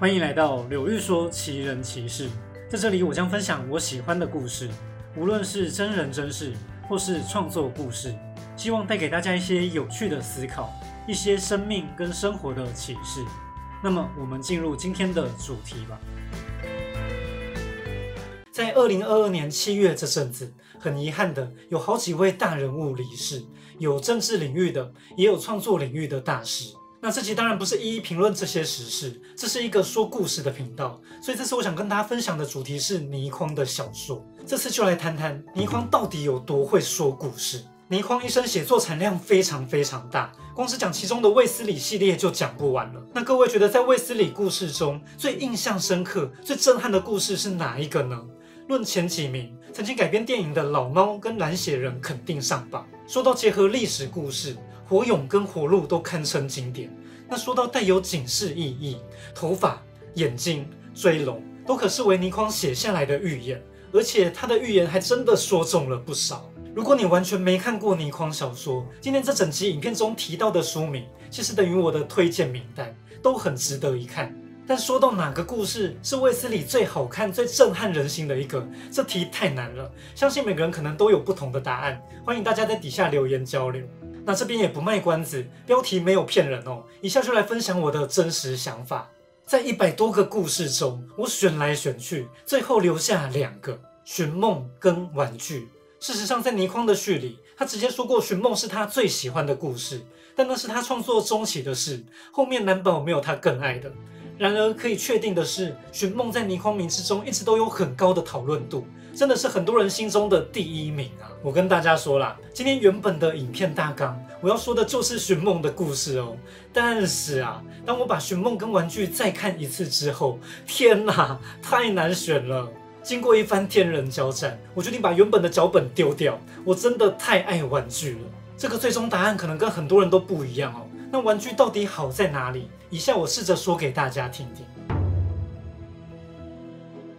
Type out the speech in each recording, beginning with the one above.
欢迎来到柳玉说奇人奇事，在这里我将分享我喜欢的故事，无论是真人真事或是创作故事，希望带给大家一些有趣的思考，一些生命跟生活的启示。那么，我们进入今天的主题吧。在二零二二年七月这阵子，很遗憾的有好几位大人物离世，有政治领域的，也有创作领域的大师。那这集当然不是一一评论这些时事，这是一个说故事的频道，所以这次我想跟大家分享的主题是倪匡的小说。这次就来谈谈倪匡到底有多会说故事。倪匡一生写作产量非常非常大，光是讲其中的卫斯理系列就讲不完了。那各位觉得在卫斯理故事中最印象深刻、最震撼的故事是哪一个呢？论前几名，曾经改编电影的《老猫》跟《蓝血人》肯定上榜。说到结合历史故事。火勇跟火鹿都堪称经典。那说到带有警示意义，头发、眼睛、追龙，都可是维尼匡写下来的预言，而且他的预言还真的说中了不少。如果你完全没看过倪匡小说，今天这整集影片中提到的书名，其实等于我的推荐名单，都很值得一看。但说到哪个故事是卫斯理最好看、最震撼人心的一个，这题太难了，相信每个人可能都有不同的答案。欢迎大家在底下留言交流。那这边也不卖关子，标题没有骗人哦。以下就来分享我的真实想法。在一百多个故事中，我选来选去，最后留下两个：寻梦跟玩具。事实上，在倪匡的序里，他直接说过寻梦是他最喜欢的故事，但那是他创作中期的事，后面难保没有他更爱的。然而可以确定的是，寻梦在倪匡名之中一直都有很高的讨论度。真的是很多人心中的第一名啊！我跟大家说啦，今天原本的影片大纲，我要说的就是寻梦的故事哦。但是啊，当我把寻梦跟玩具再看一次之后，天哪，太难选了。经过一番天人交战，我决定把原本的脚本丢掉。我真的太爱玩具了。这个最终答案可能跟很多人都不一样哦。那玩具到底好在哪里？以下我试着说给大家听听。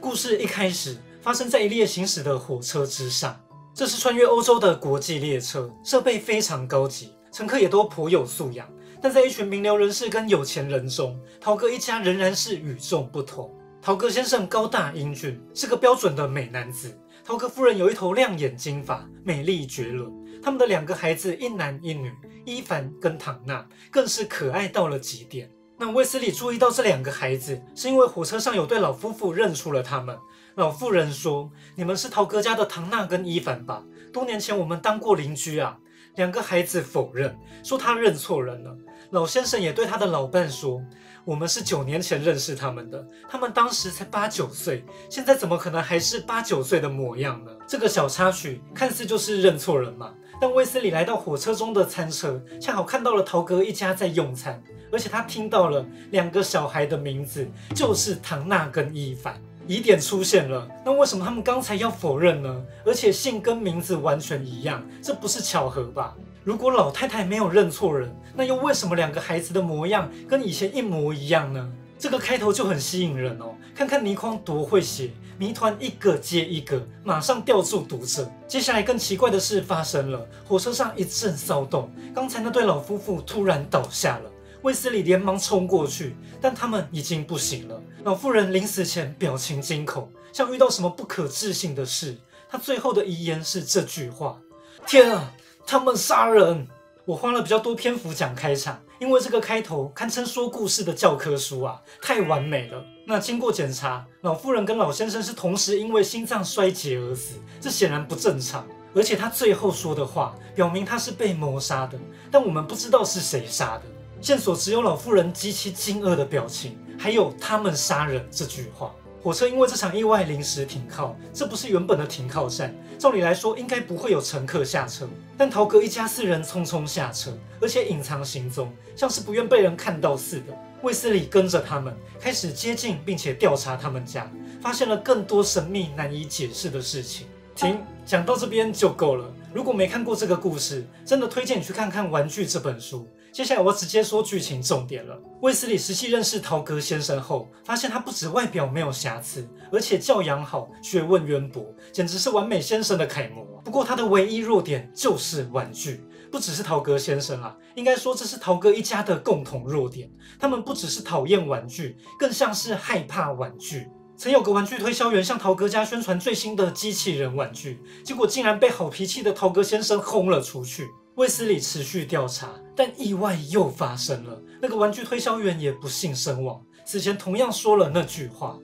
故事一开始。发生在一列行驶的火车之上，这是穿越欧洲的国际列车，设备非常高级，乘客也都颇有素养。但在一群名流人士跟有钱人中，陶哥一家仍然是与众不同。陶哥先生高大英俊，是个标准的美男子；陶哥夫人有一头亮眼金发，美丽绝伦。他们的两个孩子，一男一女，伊凡跟唐娜，更是可爱到了极点。那威斯理注意到这两个孩子，是因为火车上有对老夫妇认出了他们。老妇人说：“你们是陶哥家的唐娜跟伊凡吧？多年前我们当过邻居啊。”两个孩子否认，说他认错人了。老先生也对他的老伴说：“我们是九年前认识他们的，他们当时才八九岁，现在怎么可能还是八九岁的模样呢？”这个小插曲看似就是认错人嘛，但威斯理来到火车中的餐车，恰好看到了陶哥一家在用餐，而且他听到了两个小孩的名字，就是唐娜跟伊凡。疑点出现了，那为什么他们刚才要否认呢？而且姓跟名字完全一样，这不是巧合吧？如果老太太没有认错人，那又为什么两个孩子的模样跟以前一模一样呢？这个开头就很吸引人哦。看看倪匡多会写，谜团一个接一个，马上吊住读者。接下来更奇怪的事发生了，火车上一阵骚动，刚才那对老夫妇突然倒下了。卫斯理连忙冲过去，但他们已经不行了。老妇人临死前表情惊恐，像遇到什么不可置信的事。她最后的遗言是这句话：“天啊，他们杀人！”我花了比较多篇幅讲开场，因为这个开头堪称说故事的教科书啊，太完美了。那经过检查，老妇人跟老先生是同时因为心脏衰竭而死，这显然不正常。而且他最后说的话，表明他是被谋杀的，但我们不知道是谁杀的。线索只有老妇人极其惊愕的表情，还有他们杀人这句话。火车因为这场意外临时停靠，这不是原本的停靠站，照理来说应该不会有乘客下车。但陶格一家四人匆匆下车，而且隐藏行踪，像是不愿被人看到似的。卫斯理跟着他们开始接近，并且调查他们家，发现了更多神秘难以解释的事情。停，讲到这边就够了。如果没看过这个故事，真的推荐你去看看《玩具》这本书。接下来我直接说剧情重点了。卫斯理实际认识陶格先生后，发现他不止外表没有瑕疵，而且教养好，学问渊博，简直是完美先生的楷模。不过他的唯一弱点就是玩具，不只是陶格先生啊，应该说这是陶格一家的共同弱点。他们不只是讨厌玩具，更像是害怕玩具。曾有个玩具推销员向陶哥家宣传最新的机器人玩具，结果竟然被好脾气的陶哥先生轰了出去。卫斯理持续调查，但意外又发生了。那个玩具推销员也不幸身亡。此前同样说了那句话：“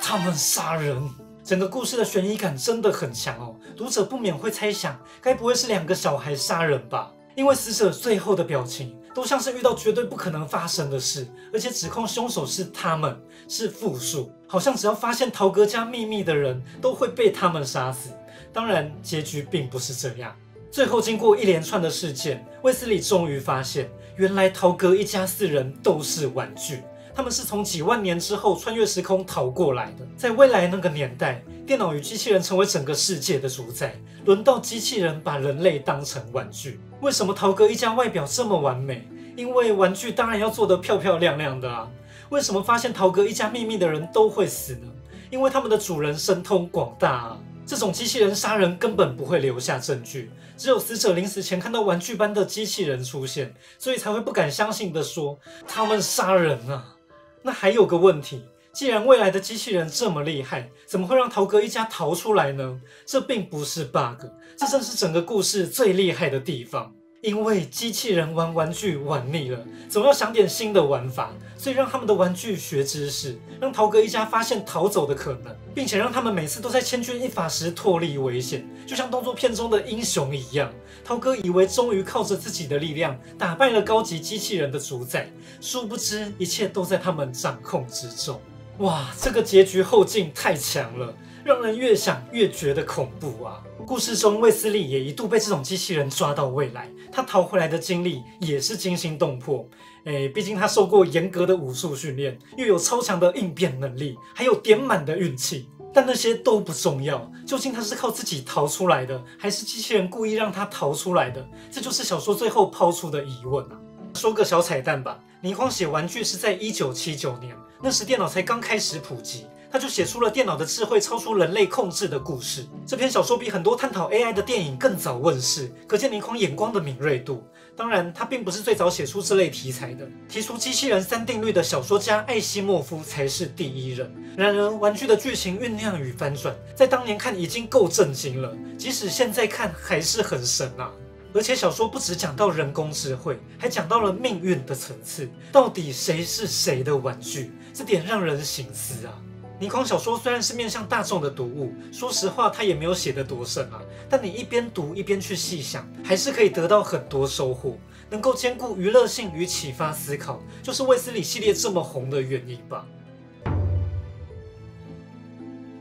他们杀人。”整个故事的悬疑感真的很强哦，读者不免会猜想，该不会是两个小孩杀人吧？因为死者最后的表情都像是遇到绝对不可能发生的事，而且指控凶手是他们，是复数，好像只要发现陶格家秘密的人都会被他们杀死。当然，结局并不是这样。最后，经过一连串的事件，卫斯理终于发现，原来陶格一家四人都是玩具。他们是从几万年之后穿越时空逃过来的。在未来那个年代，电脑与机器人成为整个世界的主宰，轮到机器人把人类当成玩具。为什么陶哥一家外表这么完美？因为玩具当然要做得漂漂亮亮的啊。为什么发现陶哥一家秘密的人都会死呢？因为他们的主人神通广大啊。这种机器人杀人根本不会留下证据，只有死者临死前看到玩具般的机器人出现，所以才会不敢相信的说他们杀人啊。那还有个问题，既然未来的机器人这么厉害，怎么会让陶哥一家逃出来呢？这并不是 bug，这正是整个故事最厉害的地方。因为机器人玩玩具玩腻了，总要想点新的玩法，所以让他们的玩具学知识，让陶哥一家发现逃走的可能，并且让他们每次都在千钧一发时脱离危险，就像动作片中的英雄一样。陶哥以为终于靠着自己的力量打败了高级机器人的主宰，殊不知一切都在他们掌控之中。哇，这个结局后劲太强了，让人越想越觉得恐怖啊！故事中，卫斯理也一度被这种机器人抓到未来，他逃回来的经历也是惊心动魄。哎，毕竟他受过严格的武术训练，又有超强的应变能力，还有点满的运气。但那些都不重要，究竟他是靠自己逃出来的，还是机器人故意让他逃出来的？这就是小说最后抛出的疑问啊！说个小彩蛋吧，倪匡写玩具是在一九七九年，那时电脑才刚开始普及。他就写出了电脑的智慧超出人类控制的故事。这篇小说比很多探讨 AI 的电影更早问世，可见倪匡眼光的敏锐度。当然，他并不是最早写出这类题材的。提出机器人三定律的小说家艾西莫夫才是第一人。然而，玩具的剧情酝酿与翻转，在当年看已经够震惊了，即使现在看还是很神啊！而且小说不只讲到人工智慧，还讲到了命运的层次。到底谁是谁的玩具？这点让人醒思啊！倪匡小说虽然是面向大众的读物，说实话，他也没有写得多深啊。但你一边读一边去细想，还是可以得到很多收获，能够兼顾娱乐性与启发思考，就是卫斯理系列这么红的原因吧。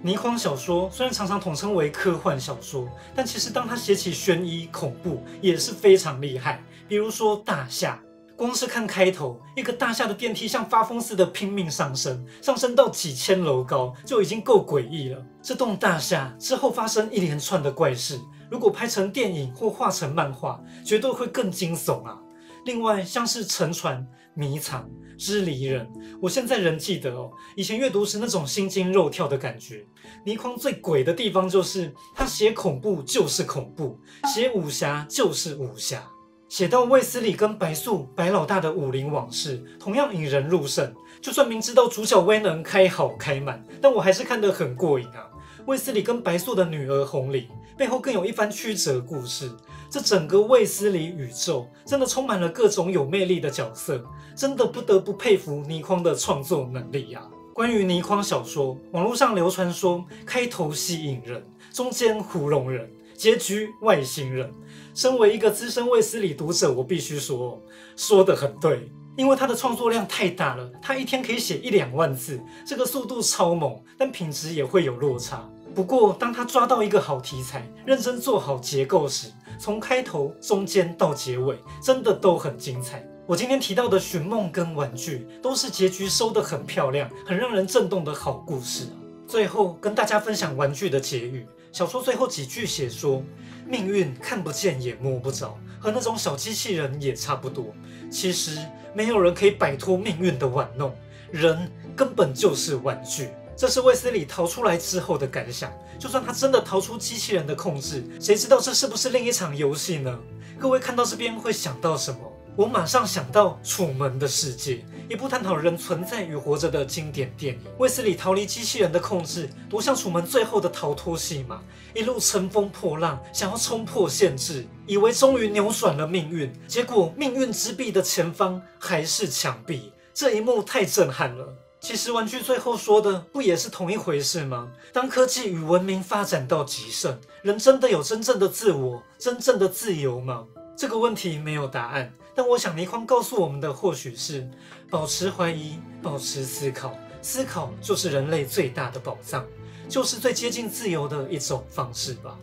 倪匡小说虽然常常统称为科幻小说，但其实当他写起悬疑恐怖也是非常厉害，比如说大夏。光是看开头，一个大厦的电梯像发疯似的拼命上升，上升到几千楼高，就已经够诡异了。这栋大厦之后发生一连串的怪事，如果拍成电影或画成漫画，绝对会更惊悚啊！另外，像是沉船、迷藏、支离人，我现在仍记得哦，以前阅读时那种心惊肉跳的感觉。倪匡最鬼的地方就是，他写恐怖就是恐怖，写武侠就是武侠。写到卫斯理跟白素白老大的武林往事，同样引人入胜。就算明知道主角威能开好开满，但我还是看得很过瘾啊。卫斯理跟白素的女儿红玲背后更有一番曲折故事。这整个卫斯理宇宙真的充满了各种有魅力的角色，真的不得不佩服倪匡的创作能力呀。关于倪匡小说，网络上流传说开头吸引人，中间糊弄人，结局外星人。身为一个资深卫斯理读者，我必须说，说的很对，因为他的创作量太大了，他一天可以写一两万字，这个速度超猛，但品质也会有落差。不过，当他抓到一个好题材，认真做好结构时，从开头、中间到结尾，真的都很精彩。我今天提到的《寻梦》跟《玩具》，都是结局收得很漂亮、很让人震动的好故事。最后跟大家分享《玩具》的结语，小说最后几句写说。命运看不见也摸不着，和那种小机器人也差不多。其实没有人可以摆脱命运的玩弄，人根本就是玩具。这是卫斯理逃出来之后的感想。就算他真的逃出机器人的控制，谁知道这是不是另一场游戏呢？各位看到这边会想到什么？我马上想到《楚门的世界》，一部探讨人存在与活着的经典电影。卫斯理逃离机器人的控制，夺向楚门最后的逃脱戏码，一路乘风破浪，想要冲破限制，以为终于扭转了命运，结果命运之壁的前方还是墙壁。这一幕太震撼了。其实玩具最后说的不也是同一回事吗？当科技与文明发展到极盛，人真的有真正的自我、真正的自由吗？这个问题没有答案。但我想，倪匡告诉我们的或许是保持怀疑，保持思考，思考就是人类最大的宝藏，就是最接近自由的一种方式吧。